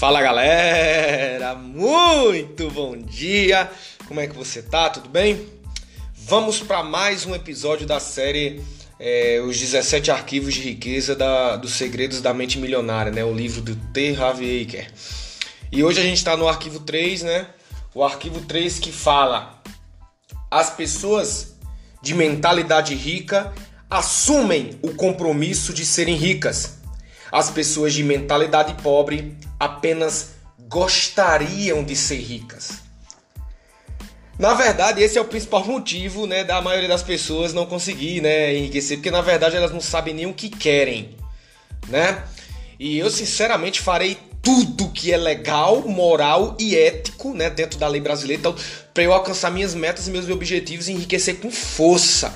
Fala galera, muito bom dia. Como é que você tá? Tudo bem? Vamos para mais um episódio da série é, Os 17 Arquivos de Riqueza da, dos Segredos da Mente Milionária, né? O livro do T. Harv Eker. E hoje a gente está no arquivo 3, né? O arquivo 3 que fala: As pessoas de mentalidade rica assumem o compromisso de serem ricas. As pessoas de mentalidade pobre apenas gostariam de ser ricas. Na verdade, esse é o principal motivo né, da maioria das pessoas não conseguir né, enriquecer, porque na verdade elas não sabem nem o que querem. Né? E eu sinceramente farei tudo que é legal, moral e ético né, dentro da lei brasileira então, para eu alcançar minhas metas e meus objetivos e enriquecer com força.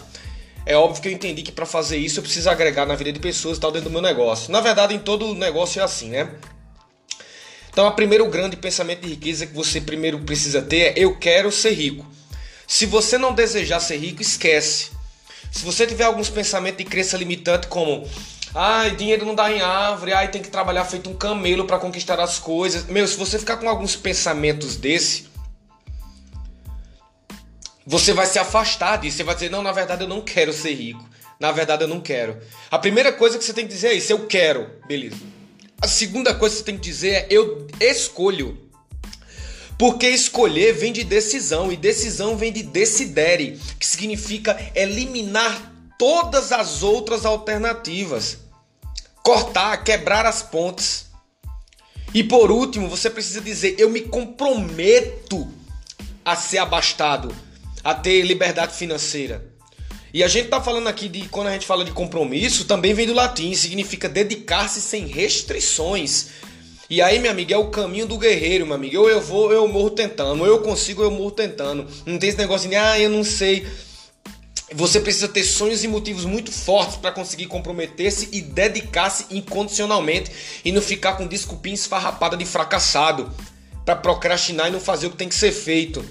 É óbvio que eu entendi que para fazer isso eu preciso agregar na vida de pessoas e tal dentro do meu negócio. Na verdade, em todo negócio é assim, né? Então, o primeiro grande pensamento de riqueza que você primeiro precisa ter é eu quero ser rico. Se você não desejar ser rico, esquece. Se você tiver alguns pensamentos de crença limitante como ai, dinheiro não dá em árvore, ai, tem que trabalhar feito um camelo para conquistar as coisas. Meu, se você ficar com alguns pensamentos desse, você vai se afastar disso. Você vai dizer: Não, na verdade eu não quero ser rico. Na verdade eu não quero. A primeira coisa que você tem que dizer é isso: Eu quero. Beleza. A segunda coisa que você tem que dizer é: Eu escolho. Porque escolher vem de decisão e decisão vem de decidere, que significa eliminar todas as outras alternativas, cortar, quebrar as pontes. E por último, você precisa dizer: eu me comprometo a ser abastado a ter liberdade financeira. E a gente tá falando aqui de quando a gente fala de compromisso, também vem do latim, significa dedicar-se sem restrições. E aí, meu amigo, é o caminho do guerreiro, meu amigo. Eu, eu vou, eu morro tentando. Ou eu consigo, eu morro tentando. Não tem esse negócio de, ah, eu não sei. Você precisa ter sonhos e motivos muito fortes para conseguir comprometer-se e dedicar-se incondicionalmente e não ficar com desculpinha esfarrapada de fracassado para procrastinar e não fazer o que tem que ser feito.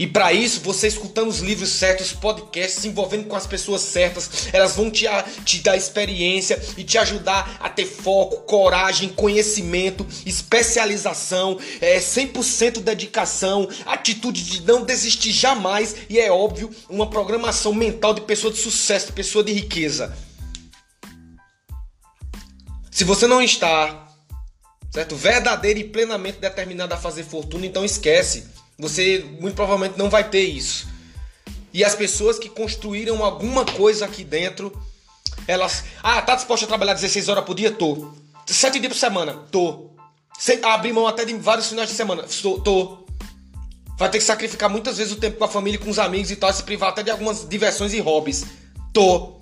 E para isso, você escutando os livros certos, podcasts, se envolvendo com as pessoas certas, elas vão te, te dar experiência e te ajudar a ter foco, coragem, conhecimento, especialização, é, 100% dedicação, atitude de não desistir jamais e é óbvio, uma programação mental de pessoa de sucesso, de pessoa de riqueza. Se você não está certo, verdadeiro e plenamente determinado a fazer fortuna, então esquece. Você muito provavelmente não vai ter isso. E as pessoas que construíram alguma coisa aqui dentro, elas. Ah, tá disposta a trabalhar 16 horas por dia? Tô. Sete dias por semana? Tô. Sem abrir mão até de vários finais de semana? Tô. tô. Vai ter que sacrificar muitas vezes o tempo com a família, com os amigos e tal, se privar até de algumas diversões e hobbies. Tô.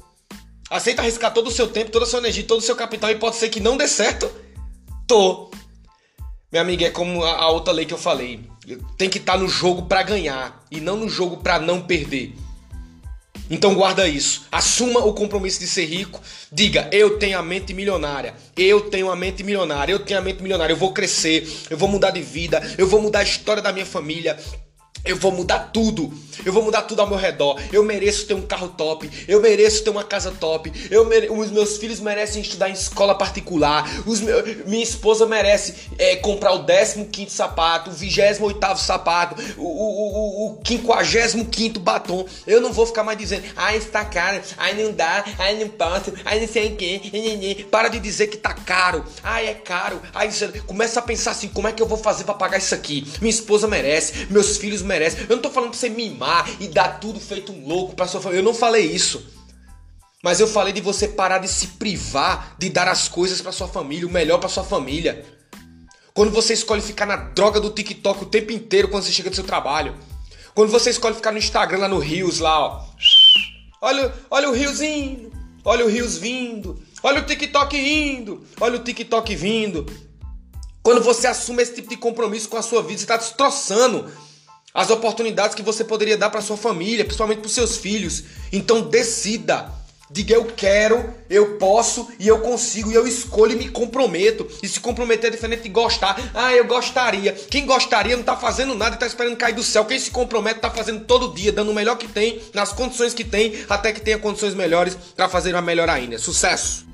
Aceita arriscar todo o seu tempo, toda a sua energia, todo o seu capital e pode ser que não dê certo? Tô. Minha amiga, é como a, a outra lei que eu falei. Tem que estar tá no jogo para ganhar e não no jogo para não perder. Então guarda isso. Assuma o compromisso de ser rico. Diga: eu tenho a mente milionária. Eu tenho a mente milionária. Eu tenho a mente milionária. Eu vou crescer. Eu vou mudar de vida. Eu vou mudar a história da minha família. Eu vou mudar tudo. Eu vou mudar tudo ao meu redor. Eu mereço ter um carro top. Eu mereço ter uma casa top. Mere... Os meus filhos merecem estudar em escola particular. Minha esposa merece é, comprar o 15 sapato, o 28 sapato, o, o, o, o 55 batom. Eu não vou ficar mais dizendo, ai, está caro, ai, não dá, ai, não posso, ai, não sei o que. Para de dizer que tá caro. Ai, é caro. Ai, começa a pensar assim: como é que eu vou fazer para pagar isso aqui? Minha esposa merece, meus filhos merece. Eu não tô falando pra você mimar e dar tudo feito um louco pra sua família. Eu não falei isso. Mas eu falei de você parar de se privar de dar as coisas para sua família, o melhor para sua família. Quando você escolhe ficar na droga do TikTok o tempo inteiro quando você chega do seu trabalho. Quando você escolhe ficar no Instagram lá no Rios lá, ó. Olha, olha o Riozinho, olha o Rios vindo, olha o TikTok indo, olha o TikTok vindo. Quando você assume esse tipo de compromisso com a sua vida, você está destroçando as oportunidades que você poderia dar para sua família, principalmente para seus filhos. Então decida. Diga eu quero, eu posso e eu consigo e eu escolho e me comprometo. E se comprometer é diferente de gostar. Ah, eu gostaria. Quem gostaria não tá fazendo nada e tá esperando cair do céu. Quem se compromete tá fazendo todo dia, dando o melhor que tem, nas condições que tem, até que tenha condições melhores para fazer uma melhor ainda. Sucesso!